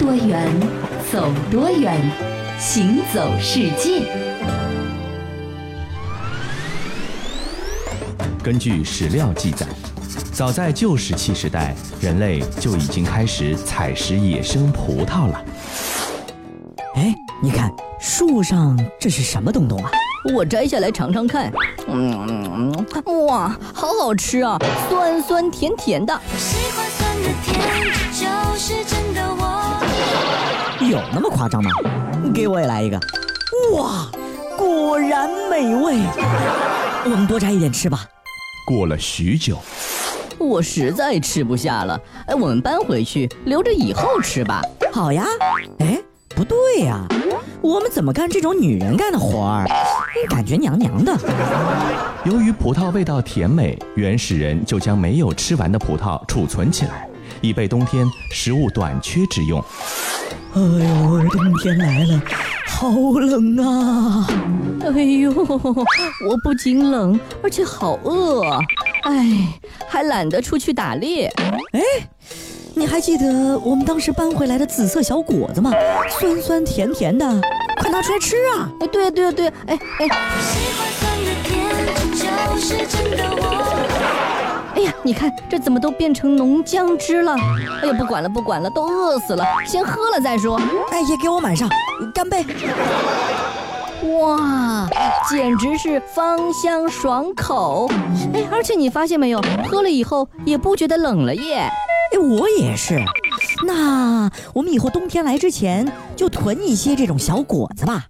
多远，走多远，行走世界。根据史料记载，早在旧石器时代，人类就已经开始采食野生葡萄了。哎，你看树上这是什么东东啊？我摘下来尝尝看。嗯，哇，好好吃啊，酸酸甜甜的。喜欢酸的甜，就。有那么夸张吗？给我也来一个。哇，果然美味。我们多摘一点吃吧。过了许久，我实在吃不下了。哎，我们搬回去，留着以后吃吧。好呀。哎，不对呀。我们怎么干这种女人干的活儿，感觉娘娘的。由于葡萄味道甜美，原始人就将没有吃完的葡萄储存起来，以备冬天食物短缺之用。哎呦，冬天来了，好冷啊！哎呦，我不仅冷，而且好饿。哎，还懒得出去打猎。哎。你还记得我们当时搬回来的紫色小果子吗？酸酸甜甜的，快拿出来吃啊！哎，对对对，哎哎。哎呀，你看这怎么都变成浓浆汁了？哎呀，不管了不管了，都饿死了，先喝了再说。哎，也给我满上，干杯！哇，简直是芳香爽口。哎，而且你发现没有，喝了以后也不觉得冷了耶。哎，我也是。那我们以后冬天来之前就囤一些这种小果子吧。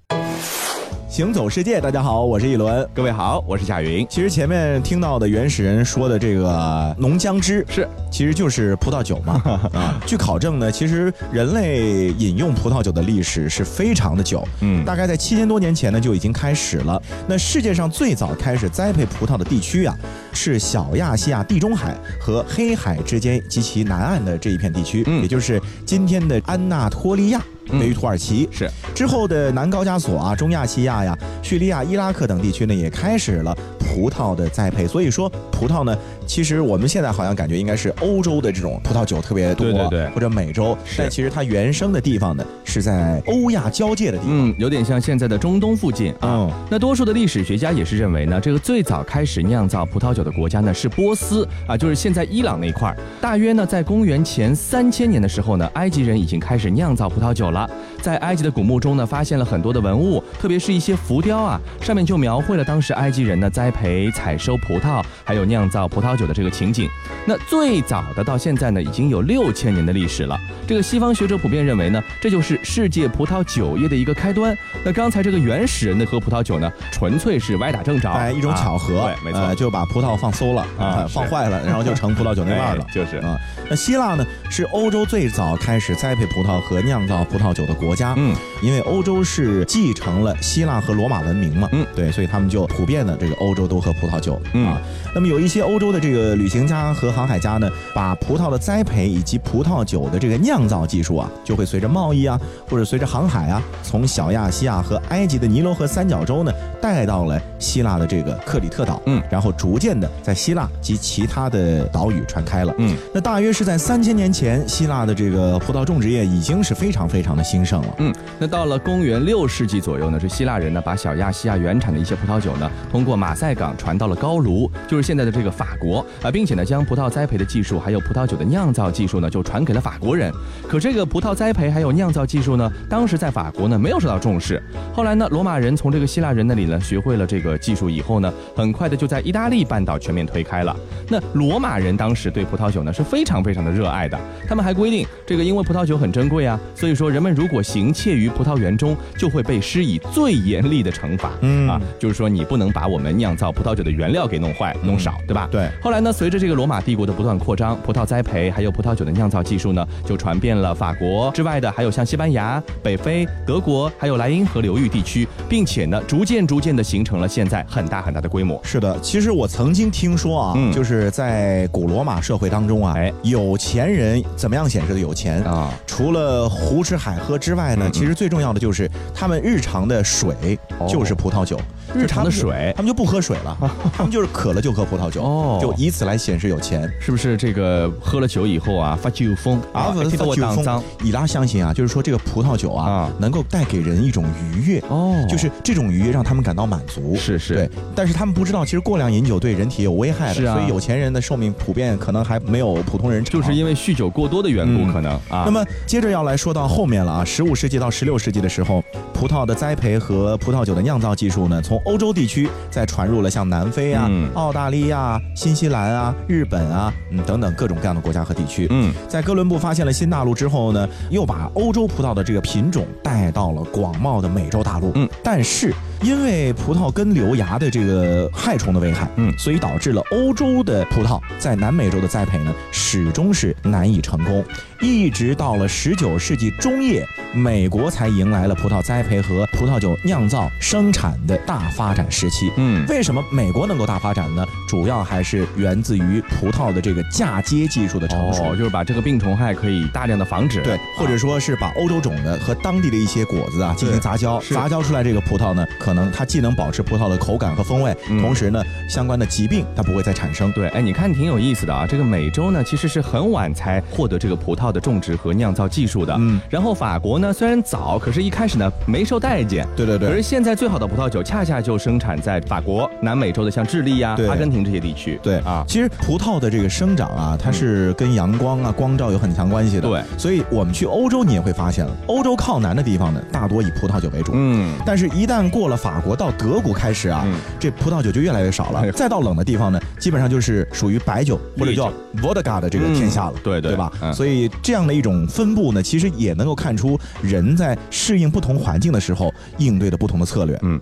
行走世界，大家好，我是一轮。各位好，我是贾云。其实前面听到的原始人说的这个浓浆汁是，其实就是葡萄酒嘛。啊，据考证呢，其实人类饮用葡萄酒的历史是非常的久。嗯，大概在七千多年前呢就已经开始了。那世界上最早开始栽培葡萄的地区啊，是小亚细亚地中海和黑海之间及其南岸的这一片地区，也就是今天的安纳托利亚。位于土耳其是之后的南高加索啊、中亚西亚呀、叙利亚、伊拉克等地区呢，也开始了葡萄的栽培。所以说，葡萄呢，其实我们现在好像感觉应该是欧洲的这种葡萄酒特别多，对对对，或者美洲。但其实它原生的地方呢，是在欧亚交界的地方，嗯，有点像现在的中东附近啊。那多数的历史学家也是认为呢，这个最早开始酿造葡萄酒的国家呢是波斯啊，就是现在伊朗那一块儿。大约呢，在公元前三千年的时候呢，埃及人已经开始酿造葡萄酒了。在埃及的古墓中呢，发现了很多的文物，特别是一些浮雕啊，上面就描绘了当时埃及人呢栽培、采收葡萄，还有酿造葡萄酒的这个情景。那最早的到现在呢，已经有六千年的历史了。这个西方学者普遍认为呢，这就是世界葡萄酒业的一个开端。那刚才这个原始人的喝葡萄酒呢，纯粹是歪打正着，哎，一种巧合，对，没错，就把葡萄放馊了啊，放坏了，然后就成葡萄酒那味儿了，就是啊。那希腊呢，是欧洲最早开始栽培葡萄和酿造葡萄酒的国家。嗯，因为欧洲是继承了希腊和罗马文明嘛。嗯，对，所以他们就普遍的这个欧洲都喝葡萄酒。嗯，那么有一些欧洲的这个旅行家和航海家呢，把葡萄的栽培以及葡萄酒的这个酿造技术啊，就会随着贸易啊，或者随着航海啊，从小亚细亚和埃及的尼罗河三角洲呢，带到了希腊的这个克里特岛。嗯，然后逐渐的在希腊及其他的岛屿传开了。嗯，那大约是。是在三千年前，希腊的这个葡萄种植业已经是非常非常的兴盛了。嗯，那到了公元六世纪左右呢，这希腊人呢把小亚细亚原产的一些葡萄酒呢，通过马赛港传到了高卢，就是现在的这个法国啊，并且呢将葡萄栽培的技术还有葡萄酒的酿造技术呢，就传给了法国人。可这个葡萄栽培还有酿造技术呢，当时在法国呢没有受到重视。后来呢，罗马人从这个希腊人那里呢学会了这个技术以后呢，很快的就在意大利半岛全面推开了。那罗马人当时对葡萄酒呢是非常非常的热爱的，他们还规定，这个因为葡萄酒很珍贵啊，所以说人们如果行窃于葡萄园中，就会被施以最严厉的惩罚。嗯啊，就是说你不能把我们酿造葡萄酒的原料给弄坏、弄少，对吧？对。后来呢，随着这个罗马帝国的不断扩张，葡萄栽培还有葡萄酒的酿造技术呢，就传遍了法国之外的，还有像西班牙、北非、德国，还有莱茵河流域地区，并且呢，逐渐逐渐的形成了现在很大很大的规模。是的，其实我曾经听说啊，就是在古罗马社会当中啊。哎，有钱人怎么样显示的有钱？啊？除了胡吃海喝之外呢，其实最重要的就是他们日常的水就是葡萄酒，日常的水，他们就不喝水了，他们就是渴了就喝葡萄酒，哦，就以此来显示有钱，是不是？这个喝了酒以后啊，发酒疯？啊，发酒疯。以拉相信啊，就是说这个葡萄酒啊，能够带给人一种愉悦，哦，就是这种愉悦让他们感到满足，是是，对。但是他们不知道，其实过量饮酒对人体有危害的，是啊。所以有钱人的寿命普遍可能还没有普通人长，就是因为酗酒过多的缘故，可能啊。那么接着要来说到后面了啊，十五世纪到十六世纪的时候，葡萄的栽培和葡萄酒的酿造技术呢，从欧洲地区再传入了像南非啊、澳大利亚、新西兰啊、日本啊，嗯等等各种各样的国家和地区。嗯，在哥伦布发现了新大陆之后呢，又把欧洲葡萄的这个品种带到了广袤的美洲大陆。嗯，但是。因为葡萄根瘤芽的这个害虫的危害，嗯，所以导致了欧洲的葡萄在南美洲的栽培呢，始终是难以成功。一直到了十九世纪中叶，美国才迎来了葡萄栽培和葡萄酒酿造生产的大发展时期。嗯，为什么美国能够大发展呢？主要还是源自于葡萄的这个嫁接技术的成熟，就是把这个病虫害可以大量的防止。对，或者说是把欧洲种的和当地的一些果子啊进行杂交，杂交出来这个葡萄呢，可能它既能保持葡萄的口感和风味，同时呢，相关的疾病它不会再产生。对，哎，你看挺有意思的啊。这个美洲呢，其实是很晚才获得这个葡萄的种植和酿造技术的。嗯，然后法国呢，虽然早，可是一开始呢没受待见。对对对。可是现在最好的葡萄酒恰恰就生产在法国、南美洲的像智利呀、阿根廷这些地区。对啊，其实葡萄的这个生长啊，它是跟阳光啊、光照有很强关系的。对，所以我们去欧洲，你也会发现了，欧洲靠南的地方呢，大多以葡萄酒为主。嗯，但是一旦过了法国到德国开始啊，这葡萄酒就越来越少了。再到冷的地方呢，基本上就是属于白酒或者叫 vodka 的这个天下了。对对，对吧？所以这样的一种分布呢，其实也能够看出人在适应不同环境的时候应对的不同的策略。嗯。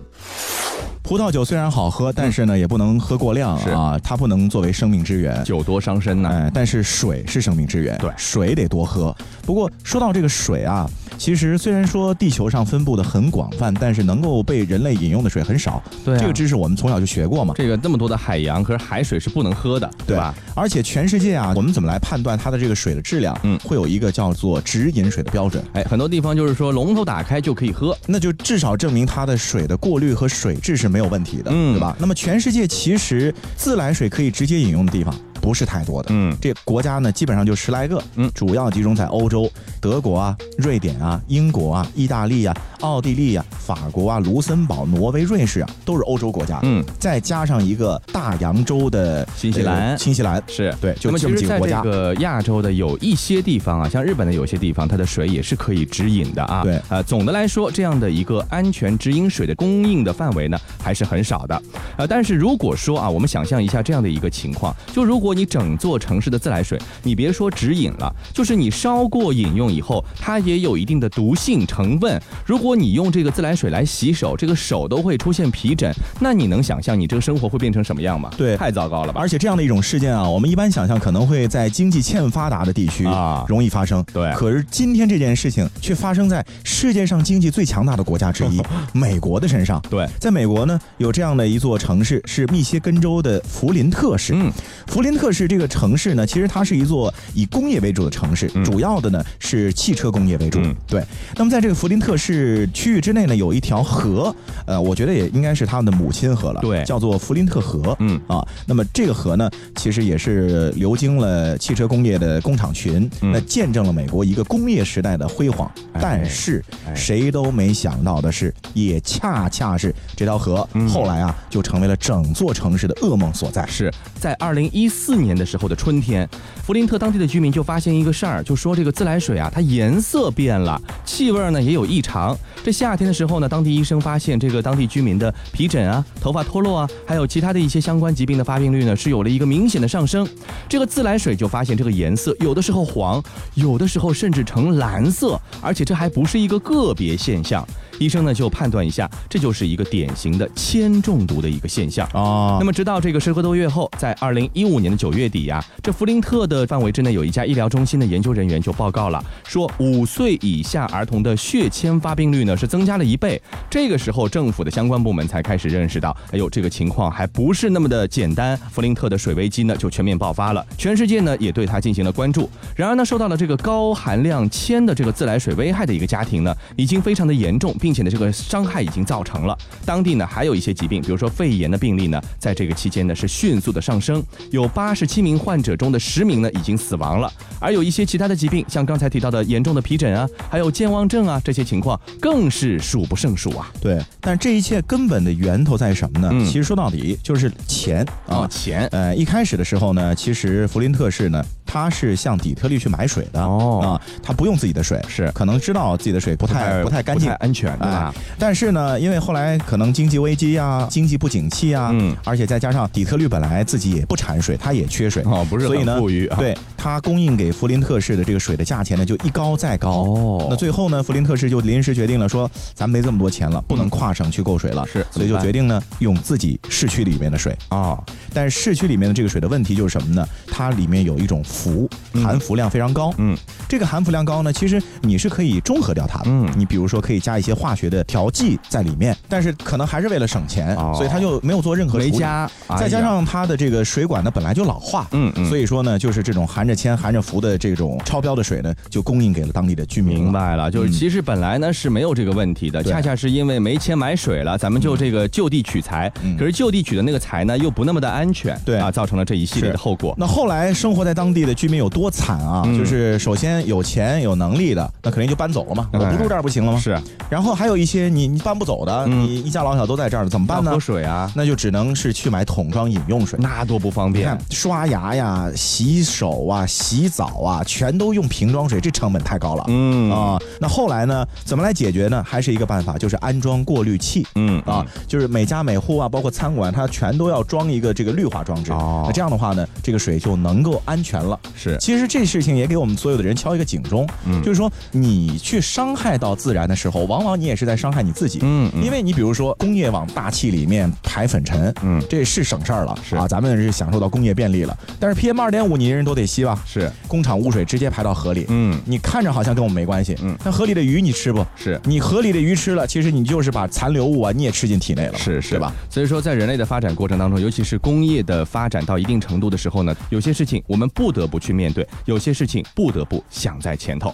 葡萄酒虽然好喝，但是呢，也不能喝过量啊，它不能作为生命之源，酒多伤身呢。哎，但是水是生命之源，对，水得多喝。不过说到这个水啊，其实虽然说地球上分布的很广泛，但是能够被人类饮用的水很少。对，这个知识我们从小就学过嘛。这个那么多的海洋，可是海水是不能喝的，对吧？而且全世界啊，我们怎么来判断它的这个水的质量？嗯，会有一个叫做直饮水的标准。哎，很多地方就是说龙头打开就可以喝，那就至少证明它的水的过滤和水质是没有问题的。嗯。对吧？那么全世界其实自来水可以直接饮用的地方。不是太多的，嗯，这国家呢基本上就十来个，嗯，主要集中在欧洲，德国啊、瑞典啊、英国啊、意大利啊、奥地利啊、法国啊、卢森堡、挪威、瑞士啊，都是欧洲国家，嗯，再加上一个大洋洲的新西兰，新西兰。是。对，就这么几个国家。这个亚洲的有一些地方啊，像日本的有些地方，它的水也是可以直饮的啊，对，呃，总的来说，这样的一个安全直饮水的供应的范围呢，还是很少的，呃，但是如果说啊，我们想象一下这样的一个情况，就如果你整座城城市的自来水，你别说直饮了，就是你烧过饮用以后，它也有一定的毒性成分。如果你用这个自来水来洗手，这个手都会出现皮疹，那你能想象你这个生活会变成什么样吗？对，太糟糕了吧！而且这样的一种事件啊，我们一般想象可能会在经济欠发达的地区啊容易发生。对，可是今天这件事情却发生在世界上经济最强大的国家之一—— 美国的身上。对，在美国呢，有这样的一座城市是密歇根州的弗林特市。嗯，弗林特市这个城。市呢，其实它是一座以工业为主的城市，主要的呢是汽车工业为主。对，那么在这个弗林特市区域之内呢，有一条河，呃，我觉得也应该是他们的母亲河了，对，叫做弗林特河。嗯啊，那么这个河呢，其实也是流经了汽车工业的工厂群，那见证了美国一个工业时代的辉煌。但是谁都没想到的是，也恰恰是这条河后来啊，就成为了整座城市的噩梦所在。是在二零一四四年的时候的春。春天，弗林特当地的居民就发现一个事儿，就说这个自来水啊，它颜色变了，气味呢也有异常。这夏天的时候呢，当地医生发现这个当地居民的皮疹啊、头发脱落啊，还有其他的一些相关疾病的发病率呢，是有了一个明显的上升。这个自来水就发现这个颜色有的时候黄，有的时候甚至呈蓝色，而且这还不是一个个别现象。医生呢就判断一下，这就是一个典型的铅中毒的一个现象啊。那么直到这个十个多月后，在二零一五年的九月底呀，这弗林特的范围之内有一家医疗中心的研究人员就报告了，说五岁以下儿童的血铅发病率呢是增加了一倍。这个时候，政府的相关部门才开始认识到，哎呦，这个情况还不是那么的简单。弗林特的水危机呢就全面爆发了，全世界呢也对它进行了关注。然而呢，受到了这个高含量铅的这个自来水危害的一个家庭呢，已经非常的严重，并。并且呢，这个伤害已经造成了。当地呢，还有一些疾病，比如说肺炎的病例呢，在这个期间呢是迅速的上升，有八十七名患者中的十名呢已经死亡了。而有一些其他的疾病，像刚才提到的严重的皮疹啊，还有健忘症啊，这些情况更是数不胜数啊。对，但这一切根本的源头在什么呢？其实说到底就是钱啊，钱。呃，一开始的时候呢，其实弗林特市呢。他是向底特律去买水的。哦。啊，他不用自己的水，是。可能知道自己的水不太不太干净、安全，对吧？但是呢，因为后来可能经济危机啊，经济不景气啊，嗯，而且再加上底特律本来自己也不产水，他也缺水。哦，不是很富裕，对，他供应给弗林特市的这个水的价钱呢，就一高再高。哦。那最后呢，弗林特市就临时决定了说，咱没这么多钱了，不能跨省去购水了，是，所以就决定呢，用自己市区里面的水。啊。但是市区里面的这个水的问题就是什么呢？它里面有一种氟含。氟量非常高，嗯，这个含氟量高呢，其实你是可以中和掉它的，嗯，你比如说可以加一些化学的调剂在里面，但是可能还是为了省钱，所以他就没有做任何没加，再加上它的这个水管呢本来就老化，嗯嗯，所以说呢，就是这种含着铅、含着氟的这种超标的水呢，就供应给了当地的居民。明白了，就是其实本来呢是没有这个问题的，恰恰是因为没钱买水了，咱们就这个就地取材，可是就地取的那个材呢又不那么的安全，对。啊，造成了这一系列的后果。那后来生活在当地的居民有多惨啊？就是首先有钱有能力的，那肯定就搬走了嘛。我不住这儿不行了吗？是。然后还有一些你你搬不走的，你一家老小都在这儿，怎么办呢？喝水啊，那就只能是去买桶装饮用水，那多不方便。刷牙呀、洗手啊、洗澡啊，全都用瓶装水，这成本太高了。嗯啊，那后来呢，怎么来解决呢？还是一个办法，就是安装过滤器。嗯啊，就是每家每户啊，包括餐馆，它全都要装一个这个滤化装置。哦，那这样的话呢，这个水就能够安全了。是，其实这事情也给我们所有的人敲一个警钟，嗯，就是说你去伤害到自然的时候，往往你也是在伤害你自己，嗯，因为你比如说工业往大气里面排粉尘，嗯，这是省事儿了，是。啊，咱们是享受到工业便利了，但是 PM 二点五你人人都得吸吧，是。工厂污水直接排到河里，嗯，你看着好像跟我们没关系，嗯，那河里的鱼你吃不？是。你河里的鱼吃了，其实你就是把残留物啊你也吃进体内了，是是。吧？所以说在人类的发展过程当中，尤其是工业的发展到一定程度的时候呢，有些事情我们不得不去面对，有些事情不得不想在前头。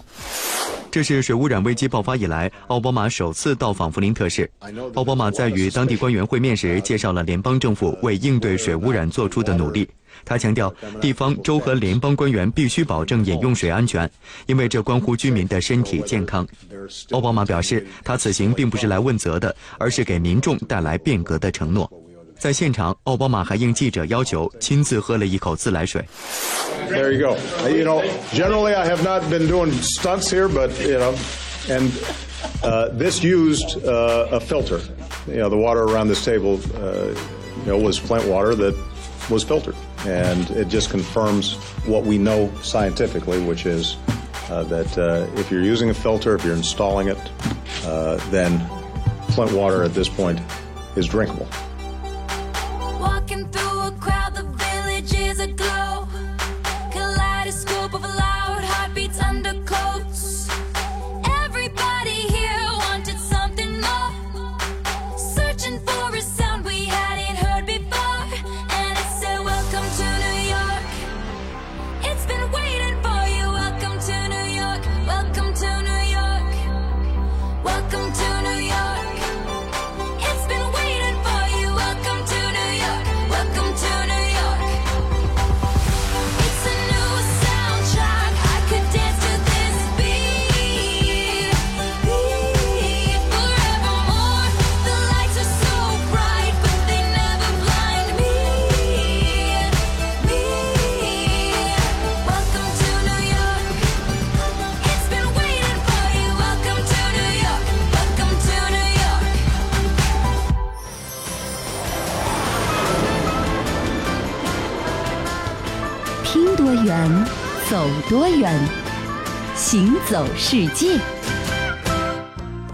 这是水污染危机爆发以来，奥巴马首次到访弗林特市。奥巴马在与当地官员会面时，介绍了联邦政府为应对水污染做出的努力。他强调，地方、州和联邦官员必须保证饮用水安全，因为这关乎居民的身体健康。奥巴马表示，他此行并不是来问责的，而是给民众带来变革的承诺。在现场，奥巴马还应记者要求亲自喝了一口自来水。There you go. You know, generally I have not been doing stunts here, but you know, and uh, this used uh, a filter. You know, the water around this table, uh, you know, was plant water that was filtered, and it just confirms what we know scientifically, which is uh, that uh, if you're using a filter, if you're installing it, uh, then Flint water at this point is drinkable. 远走世界。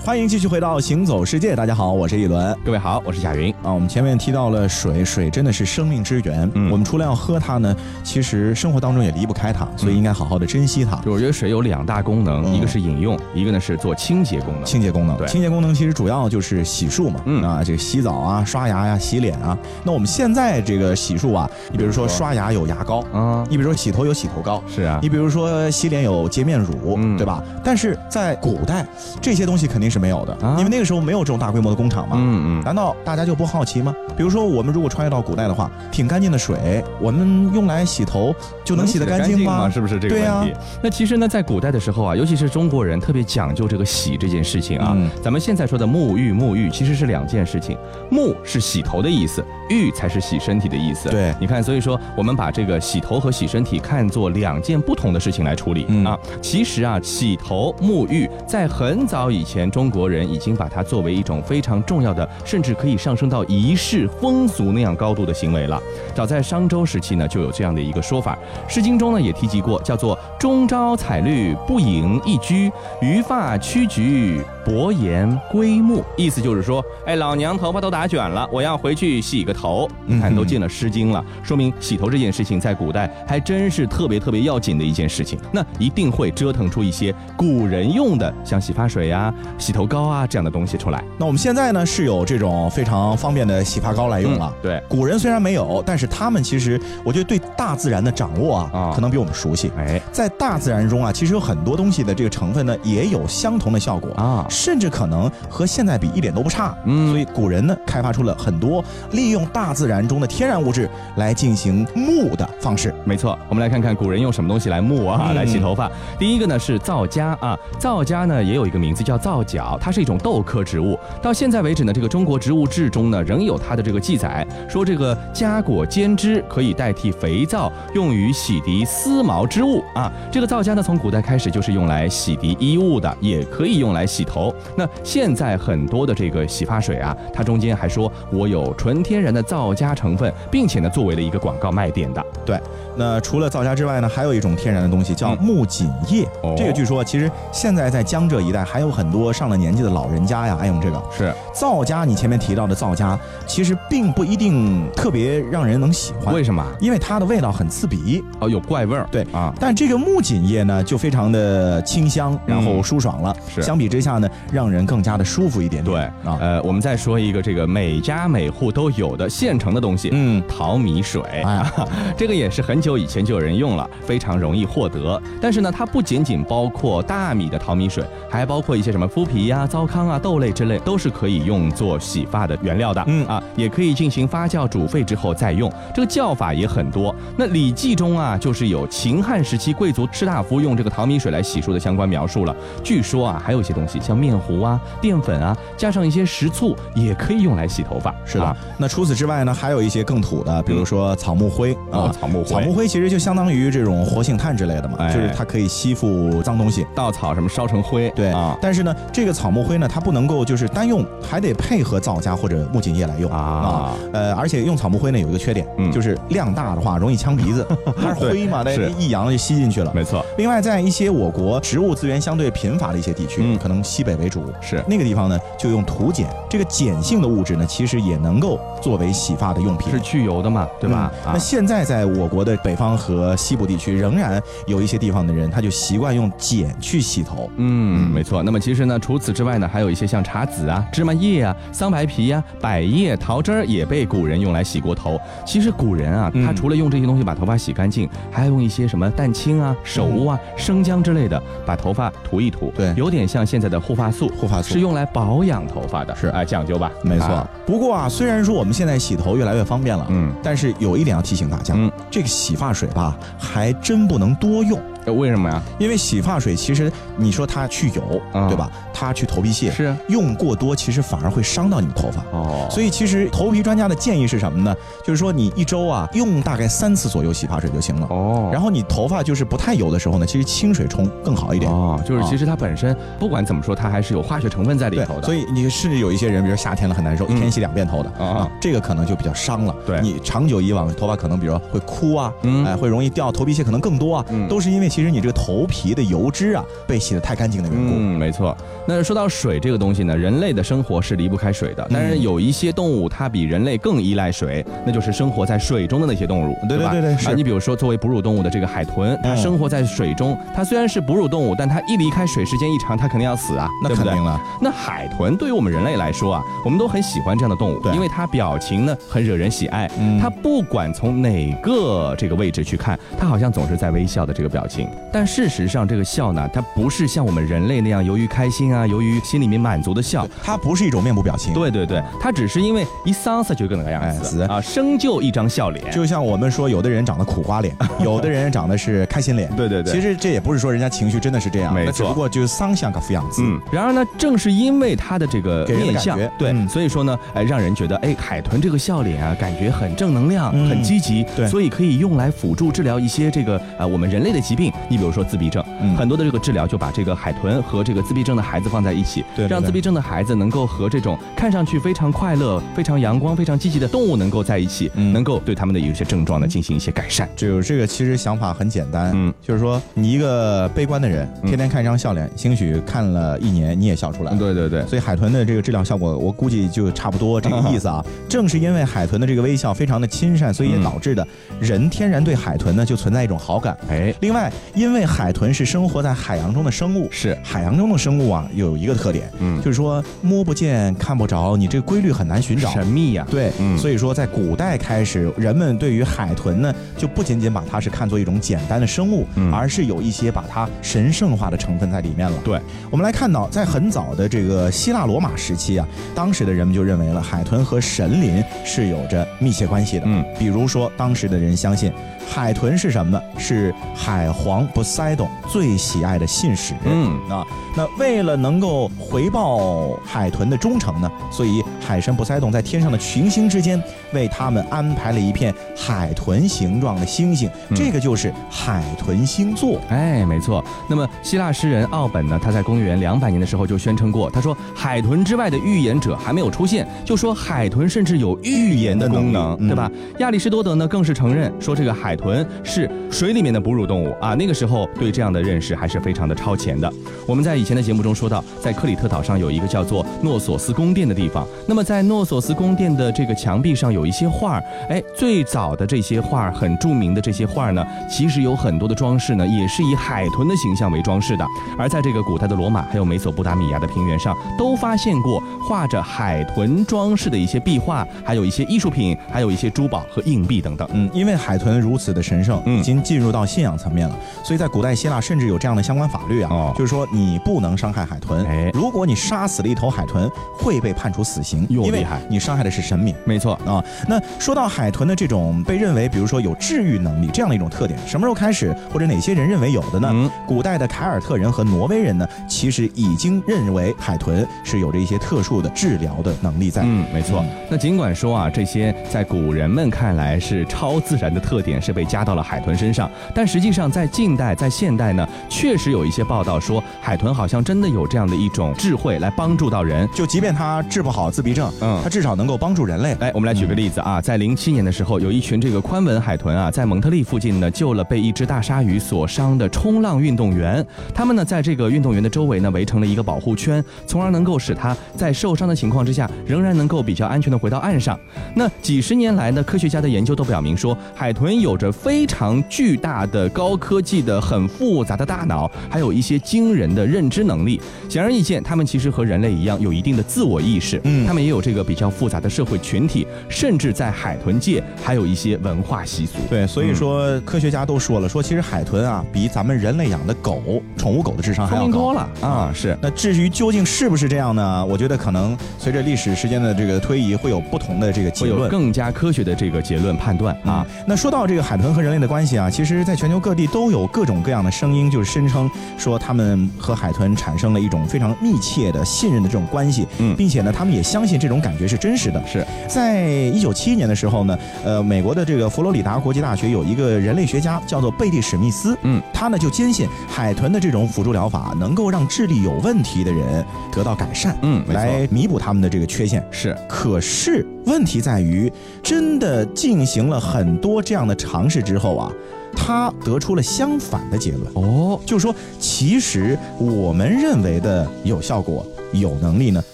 欢迎继续回到《行走世界》，大家好，我是一轮，各位好，我是贾云啊。我们前面提到了水，水真的是生命之源。嗯，我们除了要喝它呢，其实生活当中也离不开它，所以应该好好的珍惜它。我觉得水有两大功能，一个是饮用，一个呢是做清洁功能。清洁功能，对，清洁功能其实主要就是洗漱嘛。嗯啊，这个洗澡啊、刷牙呀、洗脸啊。那我们现在这个洗漱啊，你比如说刷牙有牙膏啊，你比如说洗头有洗头膏，是啊，你比如说洗脸有洁面乳，对吧？但是在古代，这些东西肯定。是没有的，因为那个时候没有这种大规模的工厂嘛。嗯嗯。难道大家就不好奇吗？比如说，我们如果穿越到古代的话，挺干净的水，我们用来洗头就能洗得干净吗？是不是这个问题？那其实呢，在古代的时候啊，尤其是中国人特别讲究这个洗这件事情啊。咱们现在说的沐浴，沐浴其实是两件事情，沐是洗头的意思，浴才是洗身体的意思。对，你看，所以说我们把这个洗头和洗身体看作两件不同的事情来处理啊。其实啊，洗头沐浴在很早以前，中国人已经把它作为一种非常重要的，甚至可以上升到仪式风俗那样高度的行为了。早在商周时期呢，就有这样的一个说法，《诗经》中呢也提及过，叫做“中朝采绿，不盈一居，余发屈菊，薄颜归目”。意思就是说，哎，老娘头发都打卷了，我要回去洗个头。你看，都进了《诗经》了，说明洗头这件事情在古代还真是特别特别要紧的一件事情。那一定会折腾出一些古人用的，像洗发水呀、洗头膏啊这样的东西出来。那我们现在呢是有这种非常方便的洗发膏来用了。对，古人虽然没有，但是他们其实我觉得对大自然的掌握啊，可能比我们熟悉。哎，在大自然中啊，其实有很多东西的这个成分呢，也有相同的效果啊，甚至可能和现在比一点都不差。嗯，所以古人呢开发出了很多利用大自然中的天然物质来进行沐的方式。没错，我们来看看古人用什么东西来沐啊，来洗头发。第一个呢是皂荚啊，皂荚呢也有一个名字叫皂角，它是一种豆科植物。到现在为止呢，这个中国植物志中呢仍有它的这个记载，说这个荚果煎汁可以代替肥皂，用于洗涤丝毛织物啊。这个皂荚呢从古代开始就是用来洗涤衣物的，也可以用来洗头。那现在很多的这个洗发水啊，它中间还说我有纯天然的皂荚成分，并且呢作为了一个广告卖点的。对，那除了皂荚之外呢，还有一种天然的东西叫木槿。叶，这个据说其实现在在江浙一带还有很多上了年纪的老人家呀爱用这个。是皂荚，你前面提到的皂荚，其实并不一定特别让人能喜欢。为什么？因为它的味道很刺鼻，哦，有怪味儿。对啊，但这个木槿叶呢，就非常的清香，然后舒爽了。是，相比之下呢，让人更加的舒服一点。对啊，呃，我们再说一个这个每家每户都有的现成的东西，嗯，淘米水。哎，这个也是很久以前就有人用了，非常容易获得。但是呢，它不仅仅包括大米的淘米水，还包括一些什么麸皮呀、糟糠啊、豆类之类，都是可以用作洗发的原料的。嗯啊，也可以进行发酵煮沸之后再用。这个叫法也很多。那《礼记》中啊，就是有秦汉时期贵族士大夫用这个淘米水来洗漱的相关描述了。据说啊，还有一些东西像面糊啊、淀粉啊，加上一些食醋，也可以用来洗头发。是的。那除此之外呢，还有一些更土的，比如说草木灰啊，草木灰。草木灰其实就相当于这种活性炭之类的嘛，就是它可以吸附脏东西。稻草什么烧成灰？对啊。但是呢，这个草木灰呢，它不能够就是单用，还得配合皂荚或者木槿叶来用啊。呃，而且用草木灰呢有一个缺点，就是量大的话容易呛鼻子，它是灰嘛，那一扬就吸进去了。没错。另外，在一些我国植物资源相对贫乏的一些地区，可能西北为主，是那个地方呢，就用土碱。这个碱性的物质呢，其实也能够作为洗发的用品，是去油的嘛，对吧？那现在在我国的北方和西部地区，仍然有一些地方的人，他就习惯用碱去洗头。嗯，没错。那么其实呢，除此之外呢，还有一些像茶籽啊、芝麻叶啊、桑白皮呀、百叶、桃汁儿，也被古人用来洗过头。其实古人啊，他除了用这些东西把头发洗干净，还用一些什么蛋清啊、手乌啊、生姜之类的，把头发涂一涂。对，有点像现在的护发素。护发素是用来保养头发的，是啊，讲究吧？没错。不过啊，虽然说我们现在洗头越来越方便了，嗯，但是有一点要提醒大家，嗯，这个洗发水吧，还真不能多用。为什么呀？因为洗发水其实你说它去油，对吧？它去头皮屑，是用过多，其实反而会伤到你的头发。哦，所以其实头皮专家的建议是什么呢？就是说你一周啊用大概三次左右洗发水就行了。哦，然后你头发就是不太油的时候呢，其实清水冲更好一点。哦，就是其实它本身不管怎么说，它还是有化学成分在里头的。所以你甚至有一些人，比如夏天了很难受，一天洗两遍头的啊，这个可能就比较伤了。对，你长久以往头发可能比如说会枯啊，哎，会容易掉头皮屑，可能更多啊，都是因为其实你这个头。皮的油脂啊，被洗得太干净的缘故。嗯，没错。那说到水这个东西呢，人类的生活是离不开水的。但是有一些动物，它比人类更依赖水，那就是生活在水中的那些动物，对吧？对对对，是。你比如说，作为哺乳动物的这个海豚，它生活在水中，它虽然是哺乳动物，但它一离开水，时间一长，它肯定要死啊。那肯定了。那海豚对于我们人类来说啊，我们都很喜欢这样的动物，因为它表情呢很惹人喜爱。它不管从哪个这个位置去看，它好像总是在微笑的这个表情。情。但事实上，这个笑呢，它不是像我们人类那样由于开心啊，由于心里面满足的笑，它不是一种面部表情。对对对，它只是因为一丧死就个那个样子啊，生就一张笑脸。就像我们说，有的人长得苦瓜脸，有的人长得是开心脸。对对对，其实这也不是说人家情绪真的是这样，没错，只不过就是丧像个副样子。嗯，然而呢，正是因为他的这个面相，对，所以说呢，哎，让人觉得哎，海豚这个笑脸啊，感觉很正能量，很积极，对，所以可以用来辅助治疗一些这个呃我们人类的疾病。你比如说自闭症。很多的这个治疗就把这个海豚和这个自闭症的孩子放在一起，对，让自闭症的孩子能够和这种看上去非常快乐、非常阳光、非常积极的动物能够在一起，能够对他们的有些症状呢进行一些改善。就这个其实想法很简单，嗯，就是说你一个悲观的人，天天看一张笑脸，兴许看了一年你也笑出来。对对对，所以海豚的这个治疗效果，我估计就差不多这个意思啊。正是因为海豚的这个微笑非常的亲善，所以也导致的人天然对海豚呢就存在一种好感。哎，另外因为海豚是生活在海洋。中的生物是海洋中的生物啊，有一个特点，嗯，就是说摸不见、看不着，你这个规律很难寻找，神秘呀。对，嗯所以说在古代开始，人们对于海豚呢，就不仅仅把它是看作一种简单的生物，而是有一些把它神圣化的成分在里面了。对，我们来看到，在很早的这个希腊罗马时期啊，当时的人们就认为了海豚和神灵是有着密切关系的。嗯，比如说当时的人相信。海豚是什么呢？是海皇波塞冬最喜爱的信使。嗯啊，那为了能够回报海豚的忠诚呢，所以海神波塞冬在天上的群星之间为他们安排了一片海豚形状的星星，这个就是海豚星座。哎，没错。那么希腊诗人奥本呢，他在公元两百年的时候就宣称过，他说海豚之外的预言者还没有出现，就说海豚甚至有预言的功能，对吧？亚里士多德呢，更是承认说这个海。海豚是水里面的哺乳动物啊，那个时候对这样的认识还是非常的超前的。我们在以前的节目中说到，在克里特岛上有一个叫做诺索斯宫殿的地方，那么在诺索斯宫殿的这个墙壁上有一些画儿，哎，最早的这些画儿很著名的这些画儿呢，其实有很多的装饰呢，也是以海豚的形象为装饰的。而在这个古代的罗马还有美索不达米亚的平原上，都发现过画着海豚装饰的一些壁画，还有一些艺术品，还有一些珠宝和硬币等等。嗯，因为海豚如。的神圣已经进入到信仰层面了，所以在古代希腊甚至有这样的相关法律啊，就是说你不能伤害海豚，如果你杀死了一头海豚，会被判处死刑，因为你伤害的是神明。没错啊。那说到海豚的这种被认为，比如说有治愈能力这样的一种特点，什么时候开始，或者哪些人认为有的呢？古代的凯尔特人和挪威人呢，其实已经认为海豚是有着一些特殊的治疗的能力在。嗯，没错。那尽管说啊，这些在古人们看来是超自然的特点，是被被加到了海豚身上，但实际上在近代、在现代呢，确实有一些报道说，海豚好像真的有这样的一种智慧来帮助到人。就即便它治不好自闭症，嗯，它至少能够帮助人类。哎，我们来举个例子啊，在零七年的时候，有一群这个宽吻海豚啊，在蒙特利附近呢，救了被一只大鲨鱼所伤的冲浪运动员。他们呢，在这个运动员的周围呢，围成了一个保护圈，从而能够使他在受伤的情况之下，仍然能够比较安全的回到岸上。那几十年来呢，科学家的研究都表明说，海豚有着非常巨大的高科技的很复杂的大脑，还有一些惊人的认知能力。显而易见，他们其实和人类一样，有一定的自我意识。嗯，他们也有这个比较复杂的社会群体，甚至在海豚界还有一些文化习俗。对，所以说科学家都说了，说其实海豚啊，比咱们人类养的狗、宠物狗的智商还要高了啊。是。那至于究竟是不是这样呢？我觉得可能随着历史时间的这个推移，会有不同的这个结论，更加科学的这个结论判断啊。那说到这个海豚和人类的关系啊，其实，在全球各地都有各种各样的声音，就是声称说他们和海豚产生了一种非常密切的信任的这种关系，嗯，并且呢，他们也相信这种感觉是真实的。是在一九七一年的时候呢，呃，美国的这个佛罗里达国际大学有一个人类学家叫做贝蒂史密斯，嗯，他呢就坚信海豚的这种辅助疗法能够让智力有问题的人得到改善，嗯，来弥补他们的这个缺陷。是，可是问题在于，真的进行了很多这样的尝试之后啊。他得出了相反的结论哦，就是说，其实我们认为的有效果、有能力呢，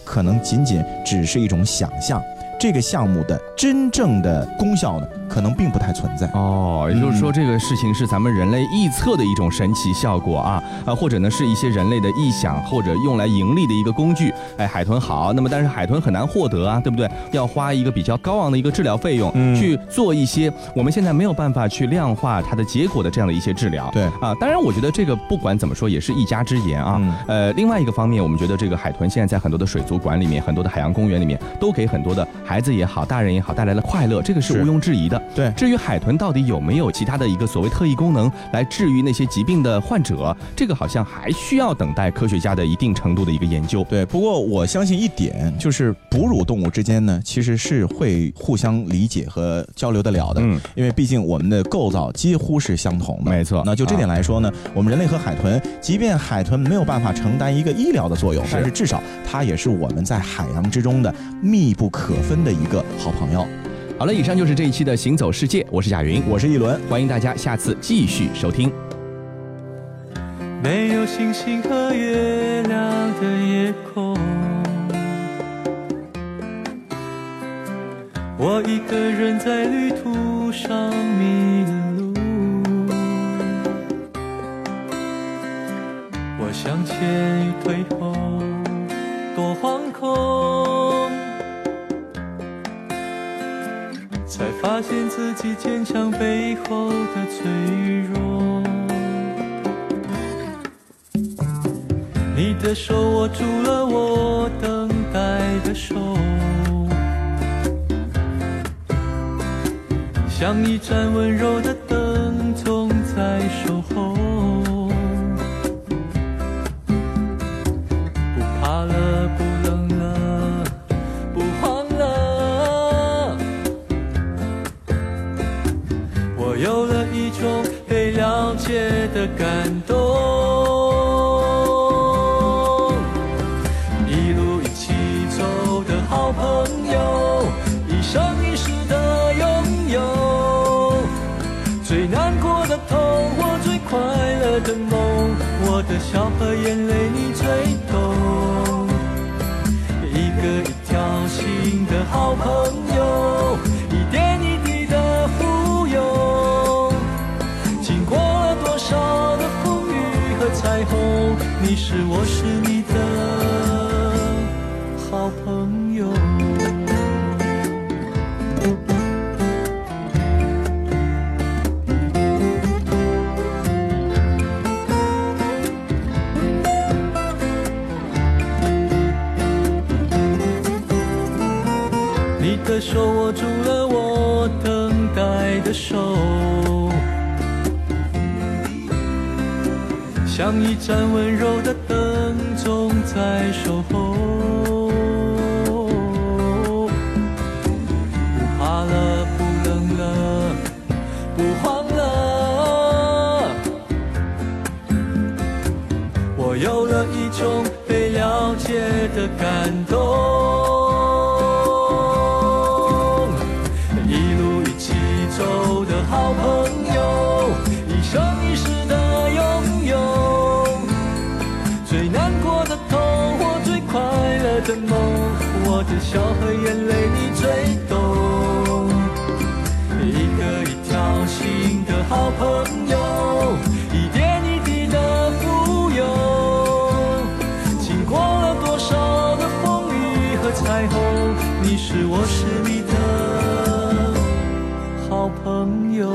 可能仅仅只是一种想象。这个项目的真正的功效呢，可能并不太存在。哦，也就是说，这个事情是咱们人类臆测的一种神奇效果啊啊，或者呢是一些人类的臆想或者用来盈利的一个工具。哎，海豚好，那么但是海豚很难获得啊，对不对？要花一个比较高昂的一个治疗费用去做一些我们现在没有办法去量化它的结果的这样的一些治疗。对啊，当然我觉得这个不管怎么说也是一家之言啊。呃，另外一个方面，我们觉得这个海豚现在在很多的水族馆里面，很多的海洋公园里面，都给很多的孩子也好，大人也好带来了快乐，这个是毋庸置疑的。对，至于海豚到底有没有其他的一个所谓特异功能来治愈那些疾病的患者，这个好像还需要等待科学家的一定程度的一个研究。对，不过我相信一点，就是哺乳动物之间呢，其实是会互相理解和交流得了的。嗯，因为毕竟我们的构造几乎是相同的。没错。那就这点来说呢，我们人类和海豚，即便海豚没有办法承担一个医疗的作用，但是至少它也是我们在海洋之中的密不可分的一个好朋友。好了，以上就是这一期的行走世界，我是贾云，我是一轮，欢迎大家下次继续收听。没有星星和月亮的夜空，我一个人在旅途上迷了路。我向前与退后，多惶恐。才发现自己坚强背后的脆弱。你的手握住了我等待的手，像一盏温柔的的感动，一路一起走的好朋友，一生一世的拥有。最难过的痛，我最快乐的梦，我的笑和眼泪你最懂。一个一条心的好朋友，你是我是你的好朋友。你的手握住了我等待的手。像一盏温柔的灯，总在守候。不怕了，不冷了，不慌了。我有了一种被了解的感动。我的笑和眼泪你最懂。一个一条心的好朋友，一点一滴的富有。经过了多少的风雨和彩虹，你是我是你的好朋友。